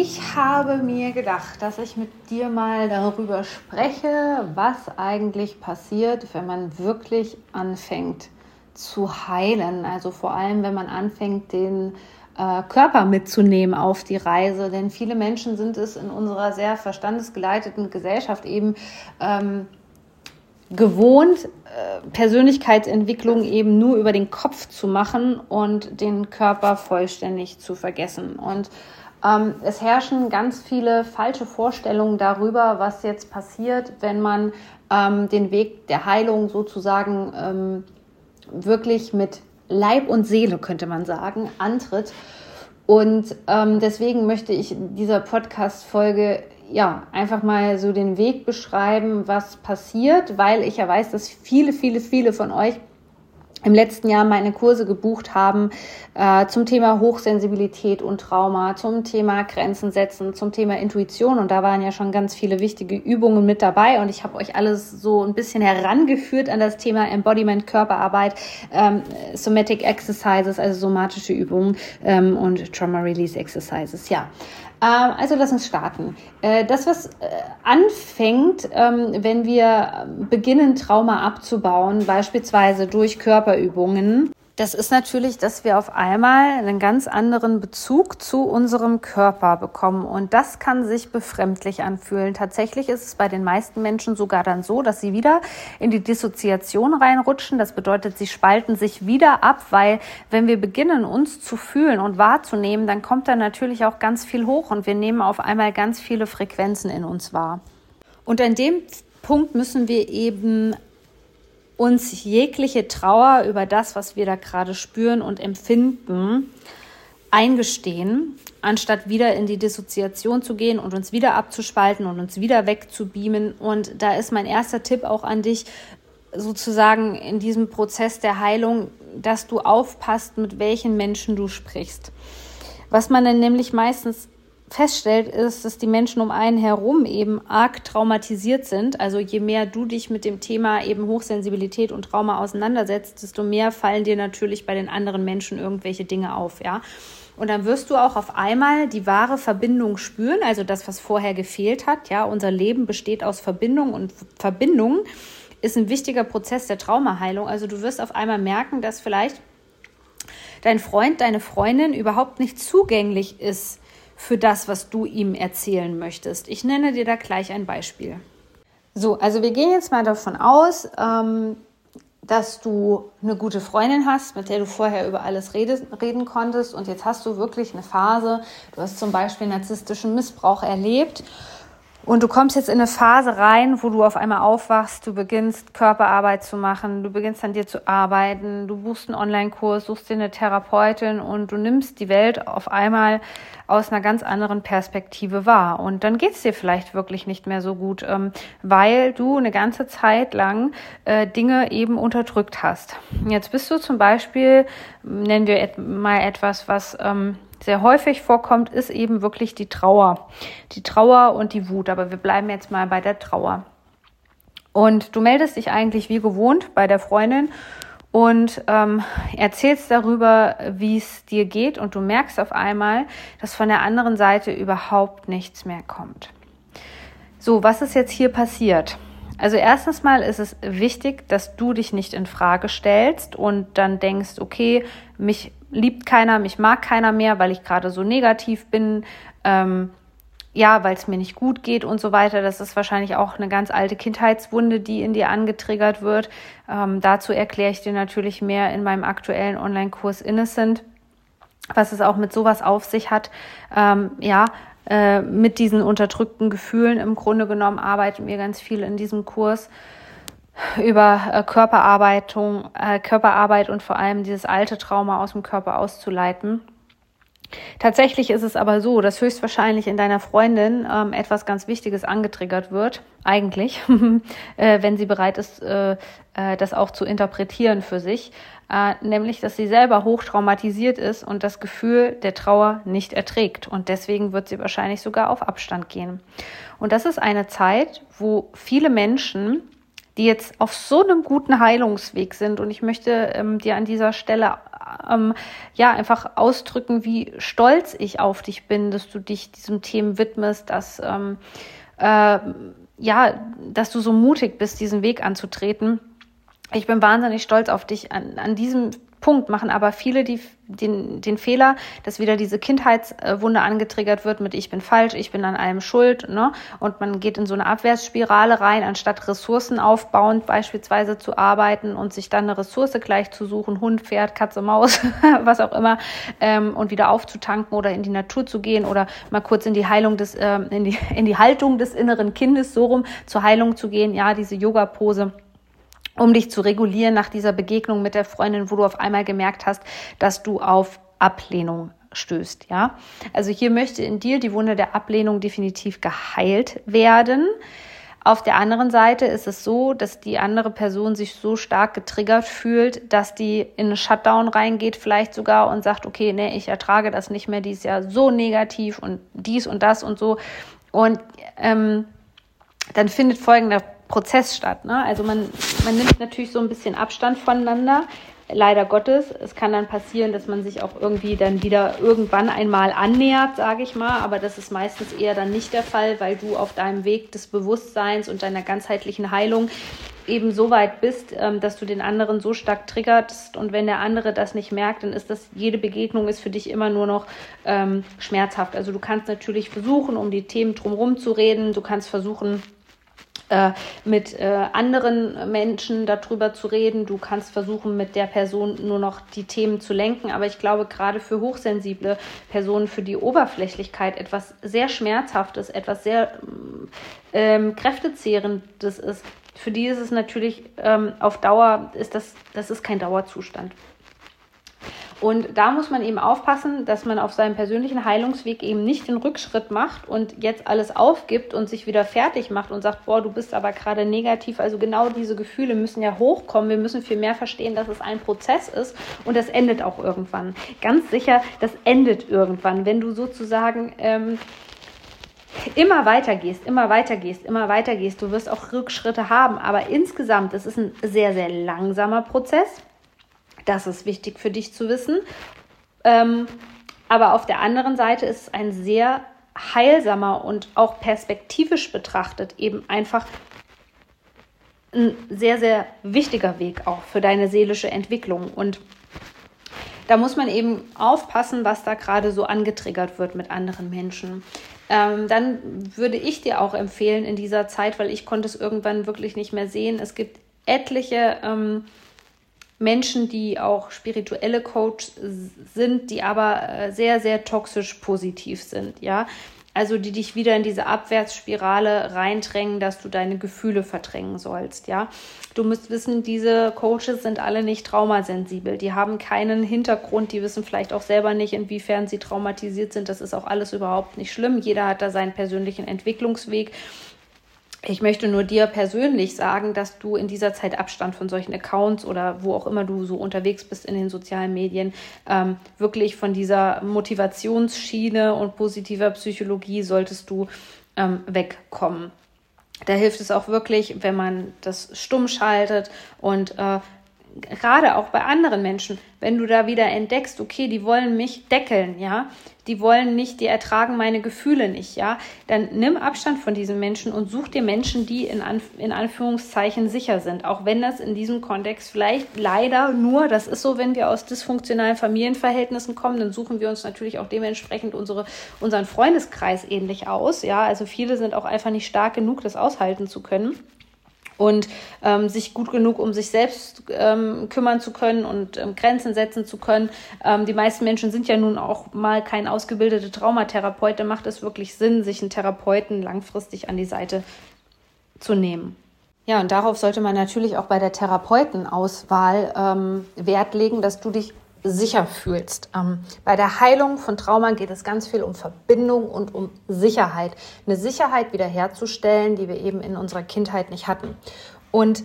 Ich habe mir gedacht, dass ich mit dir mal darüber spreche, was eigentlich passiert, wenn man wirklich anfängt zu heilen. Also vor allem, wenn man anfängt, den äh, Körper mitzunehmen auf die Reise. Denn viele Menschen sind es in unserer sehr verstandesgeleiteten Gesellschaft eben ähm, gewohnt, äh, Persönlichkeitsentwicklung eben nur über den Kopf zu machen und den Körper vollständig zu vergessen. Und ähm, es herrschen ganz viele falsche Vorstellungen darüber, was jetzt passiert, wenn man ähm, den Weg der Heilung sozusagen ähm, wirklich mit Leib und Seele, könnte man sagen, antritt. Und ähm, deswegen möchte ich dieser Podcast-Folge ja einfach mal so den Weg beschreiben, was passiert, weil ich ja weiß, dass viele, viele, viele von euch im letzten Jahr meine Kurse gebucht haben äh, zum Thema Hochsensibilität und Trauma, zum Thema Grenzen setzen, zum Thema Intuition. Und da waren ja schon ganz viele wichtige Übungen mit dabei. Und ich habe euch alles so ein bisschen herangeführt an das Thema Embodiment, Körperarbeit, ähm, Somatic Exercises, also somatische Übungen ähm, und Trauma Release Exercises. Ja. Ähm, also lass uns starten. Äh, das, was äh, anfängt, ähm, wenn wir beginnen, Trauma abzubauen, beispielsweise durch Körperübungen, das ist natürlich, dass wir auf einmal einen ganz anderen Bezug zu unserem Körper bekommen. Und das kann sich befremdlich anfühlen. Tatsächlich ist es bei den meisten Menschen sogar dann so, dass sie wieder in die Dissoziation reinrutschen. Das bedeutet, sie spalten sich wieder ab, weil wenn wir beginnen, uns zu fühlen und wahrzunehmen, dann kommt da natürlich auch ganz viel hoch und wir nehmen auf einmal ganz viele Frequenzen in uns wahr. Und an dem Punkt müssen wir eben uns jegliche Trauer über das, was wir da gerade spüren und empfinden, eingestehen, anstatt wieder in die Dissoziation zu gehen und uns wieder abzuspalten und uns wieder wegzubeamen. Und da ist mein erster Tipp auch an dich, sozusagen in diesem Prozess der Heilung, dass du aufpasst, mit welchen Menschen du sprichst. Was man dann nämlich meistens feststellt, ist, dass die Menschen um einen herum eben arg traumatisiert sind. Also je mehr du dich mit dem Thema eben Hochsensibilität und Trauma auseinandersetzt, desto mehr fallen dir natürlich bei den anderen Menschen irgendwelche Dinge auf, ja. Und dann wirst du auch auf einmal die wahre Verbindung spüren, also das, was vorher gefehlt hat. Ja, unser Leben besteht aus Verbindung und Verbindung ist ein wichtiger Prozess der Traumaheilung. Also du wirst auf einmal merken, dass vielleicht dein Freund, deine Freundin überhaupt nicht zugänglich ist für das, was du ihm erzählen möchtest. Ich nenne dir da gleich ein Beispiel. So, also wir gehen jetzt mal davon aus, ähm, dass du eine gute Freundin hast, mit der du vorher über alles rede, reden konntest und jetzt hast du wirklich eine Phase, du hast zum Beispiel narzisstischen Missbrauch erlebt und du kommst jetzt in eine Phase rein, wo du auf einmal aufwachst, du beginnst Körperarbeit zu machen, du beginnst an dir zu arbeiten, du buchst einen Online-Kurs, suchst dir eine Therapeutin und du nimmst die Welt auf einmal aus einer ganz anderen Perspektive wahr. Und dann geht's dir vielleicht wirklich nicht mehr so gut, ähm, weil du eine ganze Zeit lang äh, Dinge eben unterdrückt hast. Jetzt bist du zum Beispiel, nennen wir mal etwas, was ähm, sehr häufig vorkommt, ist eben wirklich die Trauer. Die Trauer und die Wut. Aber wir bleiben jetzt mal bei der Trauer. Und du meldest dich eigentlich wie gewohnt bei der Freundin und ähm, erzählst darüber, wie es dir geht. Und du merkst auf einmal, dass von der anderen Seite überhaupt nichts mehr kommt. So, was ist jetzt hier passiert? Also erstens mal ist es wichtig, dass du dich nicht in Frage stellst und dann denkst, okay, mich liebt keiner, mich mag keiner mehr, weil ich gerade so negativ bin, ähm, ja, weil es mir nicht gut geht und so weiter. Das ist wahrscheinlich auch eine ganz alte Kindheitswunde, die in dir angetriggert wird. Ähm, dazu erkläre ich dir natürlich mehr in meinem aktuellen Online-Kurs Innocent, was es auch mit sowas auf sich hat. Ähm, ja, äh, mit diesen unterdrückten Gefühlen im Grunde genommen arbeiten wir ganz viel in diesem Kurs über äh, Körperarbeitung, äh, Körperarbeit und vor allem dieses alte Trauma aus dem Körper auszuleiten. Tatsächlich ist es aber so, dass höchstwahrscheinlich in deiner Freundin ähm, etwas ganz Wichtiges angetriggert wird, eigentlich, äh, wenn sie bereit ist, äh, äh, das auch zu interpretieren für sich, äh, nämlich, dass sie selber hochtraumatisiert ist und das Gefühl der Trauer nicht erträgt. Und deswegen wird sie wahrscheinlich sogar auf Abstand gehen. Und das ist eine Zeit, wo viele Menschen die jetzt auf so einem guten Heilungsweg sind. Und ich möchte ähm, dir an dieser Stelle ähm, ja einfach ausdrücken, wie stolz ich auf dich bin, dass du dich diesem Themen widmest, dass ähm, äh, ja, dass du so mutig bist, diesen Weg anzutreten. Ich bin wahnsinnig stolz auf dich an, an diesem Punkt machen. Aber viele die, den, den Fehler, dass wieder diese Kindheitswunde angetriggert wird mit ich bin falsch, ich bin an allem schuld, ne? Und man geht in so eine Abwärtsspirale rein, anstatt Ressourcen aufbauend beispielsweise zu arbeiten und sich dann eine Ressource gleich zu suchen, Hund, Pferd, Katze, Maus, was auch immer, ähm, und wieder aufzutanken oder in die Natur zu gehen oder mal kurz in die Heilung des, ähm, in die, in die Haltung des inneren Kindes so rum zur Heilung zu gehen, ja, diese Yoga-Pose um dich zu regulieren nach dieser Begegnung mit der Freundin, wo du auf einmal gemerkt hast, dass du auf Ablehnung stößt, ja. Also hier möchte in dir die Wunde der Ablehnung definitiv geheilt werden. Auf der anderen Seite ist es so, dass die andere Person sich so stark getriggert fühlt, dass die in einen Shutdown reingeht, vielleicht sogar und sagt, okay, nee, ich ertrage das nicht mehr, die ist ja so negativ und dies und das und so. Und ähm, dann findet folgender Prozess statt. Ne? Also man, man nimmt natürlich so ein bisschen Abstand voneinander. Leider Gottes. Es kann dann passieren, dass man sich auch irgendwie dann wieder irgendwann einmal annähert, sage ich mal. Aber das ist meistens eher dann nicht der Fall, weil du auf deinem Weg des Bewusstseins und deiner ganzheitlichen Heilung eben so weit bist, ähm, dass du den anderen so stark triggerst und wenn der andere das nicht merkt, dann ist das jede Begegnung ist für dich immer nur noch ähm, schmerzhaft. Also du kannst natürlich versuchen, um die Themen drumherum zu reden, du kannst versuchen, äh, mit äh, anderen Menschen darüber zu reden. Du kannst versuchen, mit der Person nur noch die Themen zu lenken. Aber ich glaube, gerade für hochsensible Personen, für die Oberflächlichkeit etwas sehr Schmerzhaftes, etwas sehr ähm, Kräftezehrendes ist, für die ist es natürlich ähm, auf Dauer, ist das, das ist kein Dauerzustand. Und da muss man eben aufpassen, dass man auf seinem persönlichen Heilungsweg eben nicht den Rückschritt macht und jetzt alles aufgibt und sich wieder fertig macht und sagt, boah, du bist aber gerade negativ. Also genau diese Gefühle müssen ja hochkommen. Wir müssen viel mehr verstehen, dass es ein Prozess ist und das endet auch irgendwann. Ganz sicher, das endet irgendwann, wenn du sozusagen ähm, immer weiter gehst, immer weiter gehst, immer weiter gehst. Du wirst auch Rückschritte haben, aber insgesamt, es ist ein sehr, sehr langsamer Prozess. Das ist wichtig für dich zu wissen. Ähm, aber auf der anderen Seite ist es ein sehr heilsamer und auch perspektivisch betrachtet eben einfach ein sehr, sehr wichtiger Weg auch für deine seelische Entwicklung. Und da muss man eben aufpassen, was da gerade so angetriggert wird mit anderen Menschen. Ähm, dann würde ich dir auch empfehlen in dieser Zeit, weil ich konnte es irgendwann wirklich nicht mehr sehen. Es gibt etliche ähm, Menschen, die auch spirituelle Coach sind, die aber äh, sehr, sehr toxisch positiv sind, ja. Also die dich wieder in diese Abwärtsspirale reindrängen, dass du deine Gefühle verdrängen sollst, ja. Du musst wissen, diese Coaches sind alle nicht traumasensibel. Die haben keinen Hintergrund, die wissen vielleicht auch selber nicht, inwiefern sie traumatisiert sind. Das ist auch alles überhaupt nicht schlimm. Jeder hat da seinen persönlichen Entwicklungsweg ich möchte nur dir persönlich sagen, dass du in dieser Zeit Abstand von solchen Accounts oder wo auch immer du so unterwegs bist in den sozialen Medien, ähm, wirklich von dieser Motivationsschiene und positiver Psychologie solltest du ähm, wegkommen. Da hilft es auch wirklich, wenn man das stumm schaltet und äh, gerade auch bei anderen Menschen, wenn du da wieder entdeckst, okay, die wollen mich deckeln, ja, die wollen nicht, die ertragen meine Gefühle nicht, ja, dann nimm Abstand von diesen Menschen und such dir Menschen, die in, Anf in Anführungszeichen sicher sind, auch wenn das in diesem Kontext vielleicht leider nur, das ist so, wenn wir aus dysfunktionalen Familienverhältnissen kommen, dann suchen wir uns natürlich auch dementsprechend unsere, unseren Freundeskreis ähnlich aus, ja, also viele sind auch einfach nicht stark genug, das aushalten zu können und ähm, sich gut genug um sich selbst ähm, kümmern zu können und ähm, Grenzen setzen zu können. Ähm, die meisten Menschen sind ja nun auch mal kein ausgebildeter Traumatherapeut. Da macht es wirklich Sinn, sich einen Therapeuten langfristig an die Seite zu nehmen. Ja, und darauf sollte man natürlich auch bei der Therapeutenauswahl ähm, Wert legen, dass du dich sicher fühlst. Ähm, bei der Heilung von Trauma geht es ganz viel um Verbindung und um Sicherheit. Eine Sicherheit wiederherzustellen, die wir eben in unserer Kindheit nicht hatten. Und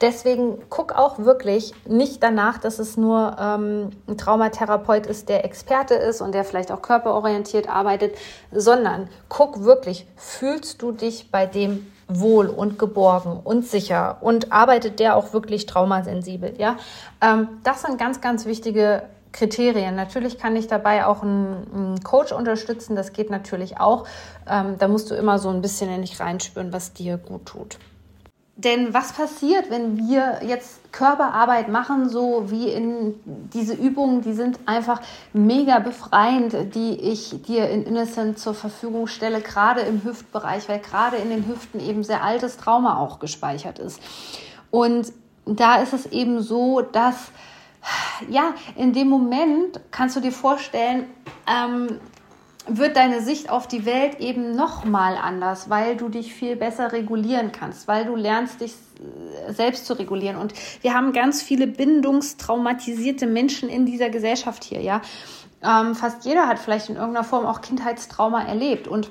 deswegen guck auch wirklich nicht danach, dass es nur ähm, ein Traumatherapeut ist, der Experte ist und der vielleicht auch körperorientiert arbeitet, sondern guck wirklich, fühlst du dich bei dem wohl und geborgen und sicher und arbeitet der auch wirklich traumasensibel, ja? Ähm, das sind ganz, ganz wichtige Kriterien. Natürlich kann ich dabei auch einen, einen Coach unterstützen, das geht natürlich auch. Ähm, da musst du immer so ein bisschen in dich reinspüren, was dir gut tut. Denn was passiert, wenn wir jetzt Körperarbeit machen, so wie in diese Übungen, die sind einfach mega befreiend, die ich dir in Innocent zur Verfügung stelle, gerade im Hüftbereich, weil gerade in den Hüften eben sehr altes Trauma auch gespeichert ist. Und da ist es eben so, dass ja, in dem Moment kannst du dir vorstellen, ähm, wird deine Sicht auf die Welt eben noch mal anders, weil du dich viel besser regulieren kannst, weil du lernst, dich selbst zu regulieren. Und wir haben ganz viele bindungstraumatisierte Menschen in dieser Gesellschaft hier, ja. Ähm, fast jeder hat vielleicht in irgendeiner Form auch Kindheitstrauma erlebt und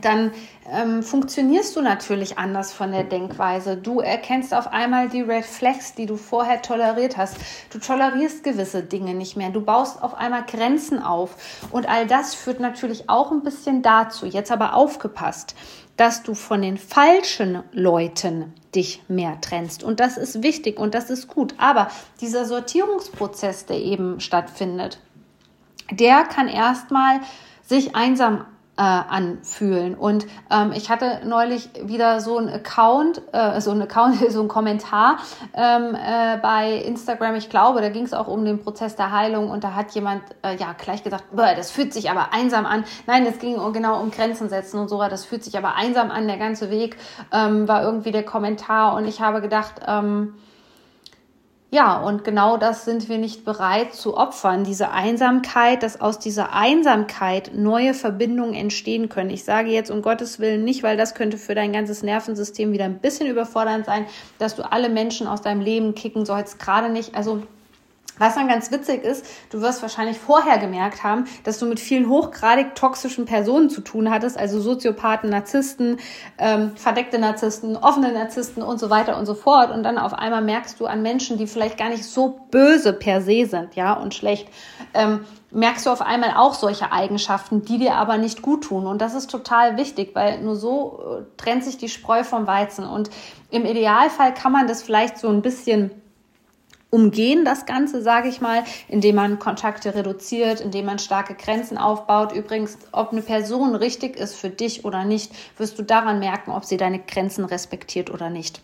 dann ähm, funktionierst du natürlich anders von der Denkweise. Du erkennst auf einmal die Red Flags, die du vorher toleriert hast. Du tolerierst gewisse Dinge nicht mehr. Du baust auf einmal Grenzen auf. Und all das führt natürlich auch ein bisschen dazu, jetzt aber aufgepasst, dass du von den falschen Leuten dich mehr trennst. Und das ist wichtig und das ist gut. Aber dieser Sortierungsprozess, der eben stattfindet, der kann erstmal sich einsam äh, anfühlen. Und ähm, ich hatte neulich wieder so ein Account, äh, so ein Account, so ein Kommentar ähm, äh, bei Instagram. Ich glaube, da ging es auch um den Prozess der Heilung und da hat jemand äh, ja gleich gesagt, das fühlt sich aber einsam an. Nein, es ging genau um Grenzen setzen und so. Das fühlt sich aber einsam an. Der ganze Weg ähm, war irgendwie der Kommentar und ich habe gedacht, ähm, ja, und genau das sind wir nicht bereit zu opfern, diese Einsamkeit, dass aus dieser Einsamkeit neue Verbindungen entstehen können. Ich sage jetzt um Gottes Willen nicht, weil das könnte für dein ganzes Nervensystem wieder ein bisschen überfordernd sein, dass du alle Menschen aus deinem Leben kicken sollst, gerade nicht. Also was dann ganz witzig ist, du wirst wahrscheinlich vorher gemerkt haben, dass du mit vielen hochgradig toxischen Personen zu tun hattest, also Soziopathen, Narzissten, ähm, verdeckte Narzissten, offene Narzissten und so weiter und so fort. Und dann auf einmal merkst du an Menschen, die vielleicht gar nicht so böse per se sind, ja, und schlecht, ähm, merkst du auf einmal auch solche Eigenschaften, die dir aber nicht gut tun. Und das ist total wichtig, weil nur so äh, trennt sich die Spreu vom Weizen. Und im Idealfall kann man das vielleicht so ein bisschen umgehen das Ganze, sage ich mal, indem man Kontakte reduziert, indem man starke Grenzen aufbaut. Übrigens, ob eine Person richtig ist für dich oder nicht, wirst du daran merken, ob sie deine Grenzen respektiert oder nicht.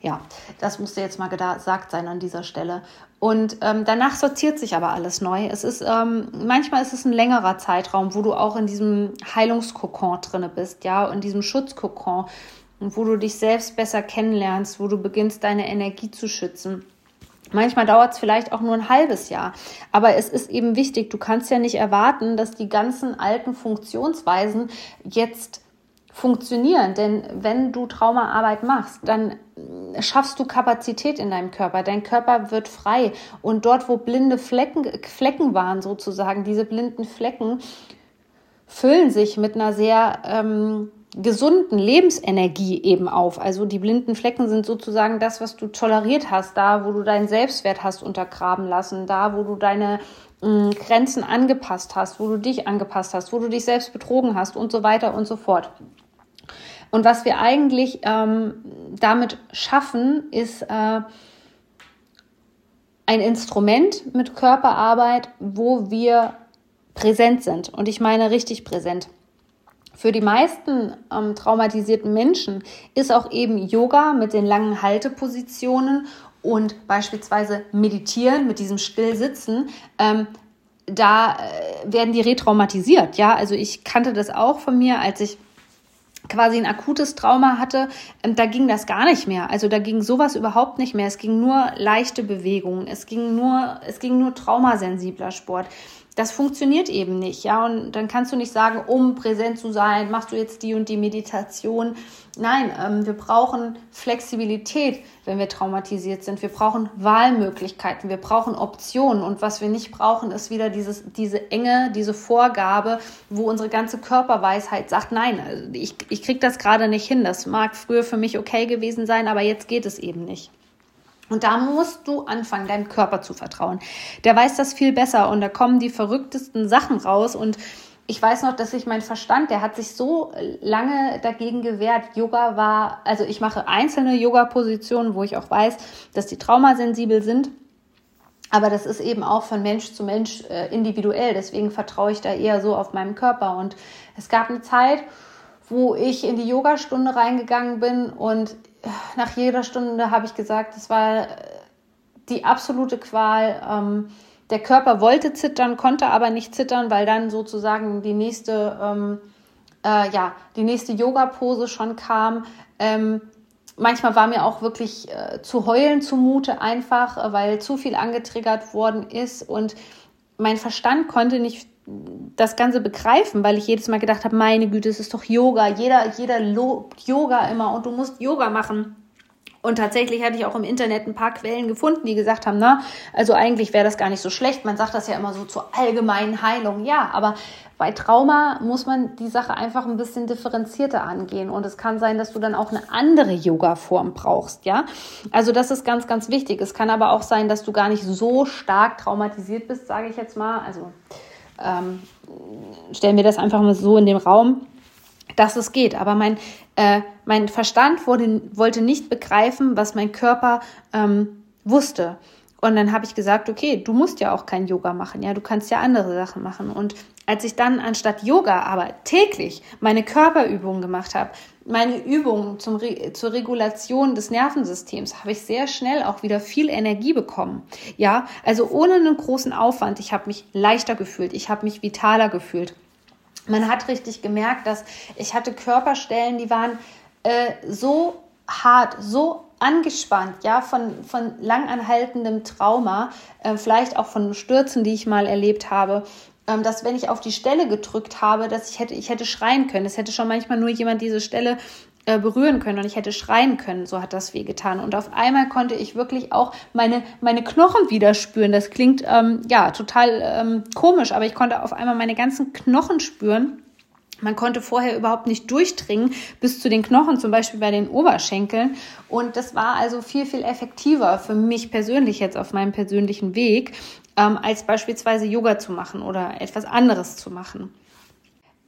Ja, das musste jetzt mal gesagt sein an dieser Stelle. Und ähm, danach sortiert sich aber alles neu. Es ist ähm, manchmal ist es ein längerer Zeitraum, wo du auch in diesem Heilungskokon drinne bist, ja, in diesem Schutzkokon, wo du dich selbst besser kennenlernst, wo du beginnst, deine Energie zu schützen. Manchmal dauert es vielleicht auch nur ein halbes Jahr. Aber es ist eben wichtig, du kannst ja nicht erwarten, dass die ganzen alten Funktionsweisen jetzt funktionieren. Denn wenn du Traumaarbeit machst, dann schaffst du Kapazität in deinem Körper. Dein Körper wird frei. Und dort, wo blinde Flecken, Flecken waren, sozusagen, diese blinden Flecken füllen sich mit einer sehr ähm, gesunden Lebensenergie eben auf. Also die blinden Flecken sind sozusagen das, was du toleriert hast, da wo du deinen Selbstwert hast untergraben lassen, da wo du deine mh, mm, Grenzen angepasst hast, wo du dich angepasst hast, wo du dich selbst betrogen hast und so weiter und so fort. Und was wir eigentlich ähm, damit schaffen, ist äh, ein Instrument mit Körperarbeit, wo wir präsent sind. Und ich meine richtig präsent. Für die meisten ähm, traumatisierten Menschen ist auch eben Yoga mit den langen Haltepositionen und beispielsweise Meditieren mit diesem Stillsitzen ähm, da äh, werden die retraumatisiert. Ja, also ich kannte das auch von mir, als ich quasi ein akutes Trauma hatte, ähm, da ging das gar nicht mehr. Also da ging sowas überhaupt nicht mehr. Es ging nur leichte Bewegungen. Es ging nur, es ging nur traumasensibler Sport. Das funktioniert eben nicht, ja. Und dann kannst du nicht sagen, um präsent zu sein, machst du jetzt die und die Meditation. Nein, ähm, wir brauchen Flexibilität, wenn wir traumatisiert sind. Wir brauchen Wahlmöglichkeiten, wir brauchen Optionen. Und was wir nicht brauchen, ist wieder dieses, diese Enge, diese Vorgabe, wo unsere ganze Körperweisheit sagt, nein, also ich, ich kriege das gerade nicht hin. Das mag früher für mich okay gewesen sein, aber jetzt geht es eben nicht. Und da musst du anfangen, deinem Körper zu vertrauen. Der weiß das viel besser und da kommen die verrücktesten Sachen raus. Und ich weiß noch, dass ich mein Verstand, der hat sich so lange dagegen gewehrt. Yoga war, also ich mache einzelne Yoga-Positionen, wo ich auch weiß, dass die traumasensibel sind. Aber das ist eben auch von Mensch zu Mensch äh, individuell. Deswegen vertraue ich da eher so auf meinen Körper. Und es gab eine Zeit, wo ich in die Yogastunde reingegangen bin und nach jeder Stunde habe ich gesagt, das war die absolute Qual. Ähm, der Körper wollte zittern, konnte aber nicht zittern, weil dann sozusagen die nächste, ähm, äh, ja, die nächste Yoga-Pose schon kam. Ähm, manchmal war mir auch wirklich äh, zu heulen zumute, einfach, äh, weil zu viel angetriggert worden ist und mein Verstand konnte nicht das Ganze begreifen, weil ich jedes Mal gedacht habe, meine Güte, es ist doch Yoga. Jeder, jeder lobt Yoga immer und du musst Yoga machen. Und tatsächlich hatte ich auch im Internet ein paar Quellen gefunden, die gesagt haben, na, also eigentlich wäre das gar nicht so schlecht. Man sagt das ja immer so zur allgemeinen Heilung. Ja, aber bei Trauma muss man die Sache einfach ein bisschen differenzierter angehen. Und es kann sein, dass du dann auch eine andere Yoga-Form brauchst, ja. Also das ist ganz, ganz wichtig. Es kann aber auch sein, dass du gar nicht so stark traumatisiert bist, sage ich jetzt mal. Also ähm, stellen wir das einfach mal so in den Raum, dass es geht. Aber mein, äh, mein Verstand wurde, wollte nicht begreifen, was mein Körper ähm, wusste. Und dann habe ich gesagt, okay, du musst ja auch kein Yoga machen, ja, du kannst ja andere Sachen machen. Und als ich dann anstatt Yoga aber täglich meine Körperübungen gemacht habe, meine Übungen zum Re zur Regulation des Nervensystems, habe ich sehr schnell auch wieder viel Energie bekommen. Ja, also ohne einen großen Aufwand. Ich habe mich leichter gefühlt, ich habe mich vitaler gefühlt. Man hat richtig gemerkt, dass ich hatte Körperstellen, die waren äh, so hart, so angespannt, ja, von, von langanhaltendem Trauma, äh, vielleicht auch von Stürzen, die ich mal erlebt habe, dass wenn ich auf die Stelle gedrückt habe, dass ich hätte, ich hätte schreien können. Es hätte schon manchmal nur jemand diese Stelle äh, berühren können und ich hätte schreien können, so hat das wehgetan. Und auf einmal konnte ich wirklich auch meine, meine Knochen wieder spüren. Das klingt ähm, ja total ähm, komisch, aber ich konnte auf einmal meine ganzen Knochen spüren. Man konnte vorher überhaupt nicht durchdringen bis zu den Knochen, zum Beispiel bei den Oberschenkeln. Und das war also viel, viel effektiver für mich persönlich jetzt auf meinem persönlichen Weg, ähm, als beispielsweise Yoga zu machen oder etwas anderes zu machen.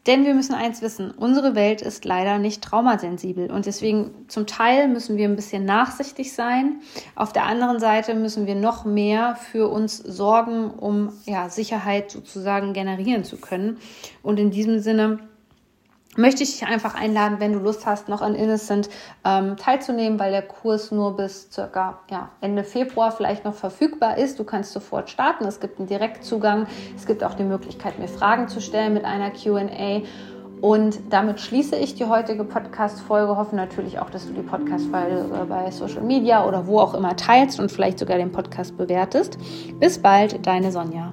Denn wir müssen eins wissen, unsere Welt ist leider nicht traumasensibel und deswegen zum Teil müssen wir ein bisschen nachsichtig sein. Auf der anderen Seite müssen wir noch mehr für uns sorgen, um ja, Sicherheit sozusagen generieren zu können. Und in diesem Sinne möchte ich dich einfach einladen, wenn du Lust hast, noch an Innocent ähm, teilzunehmen, weil der Kurs nur bis circa ja, Ende Februar vielleicht noch verfügbar ist. Du kannst sofort starten. Es gibt einen Direktzugang. Es gibt auch die Möglichkeit, mir Fragen zu stellen mit einer QA. Und damit schließe ich die heutige Podcast-Folge. Hoffe natürlich auch, dass du die Podcast-Folge bei Social Media oder wo auch immer teilst und vielleicht sogar den Podcast bewertest. Bis bald, deine Sonja.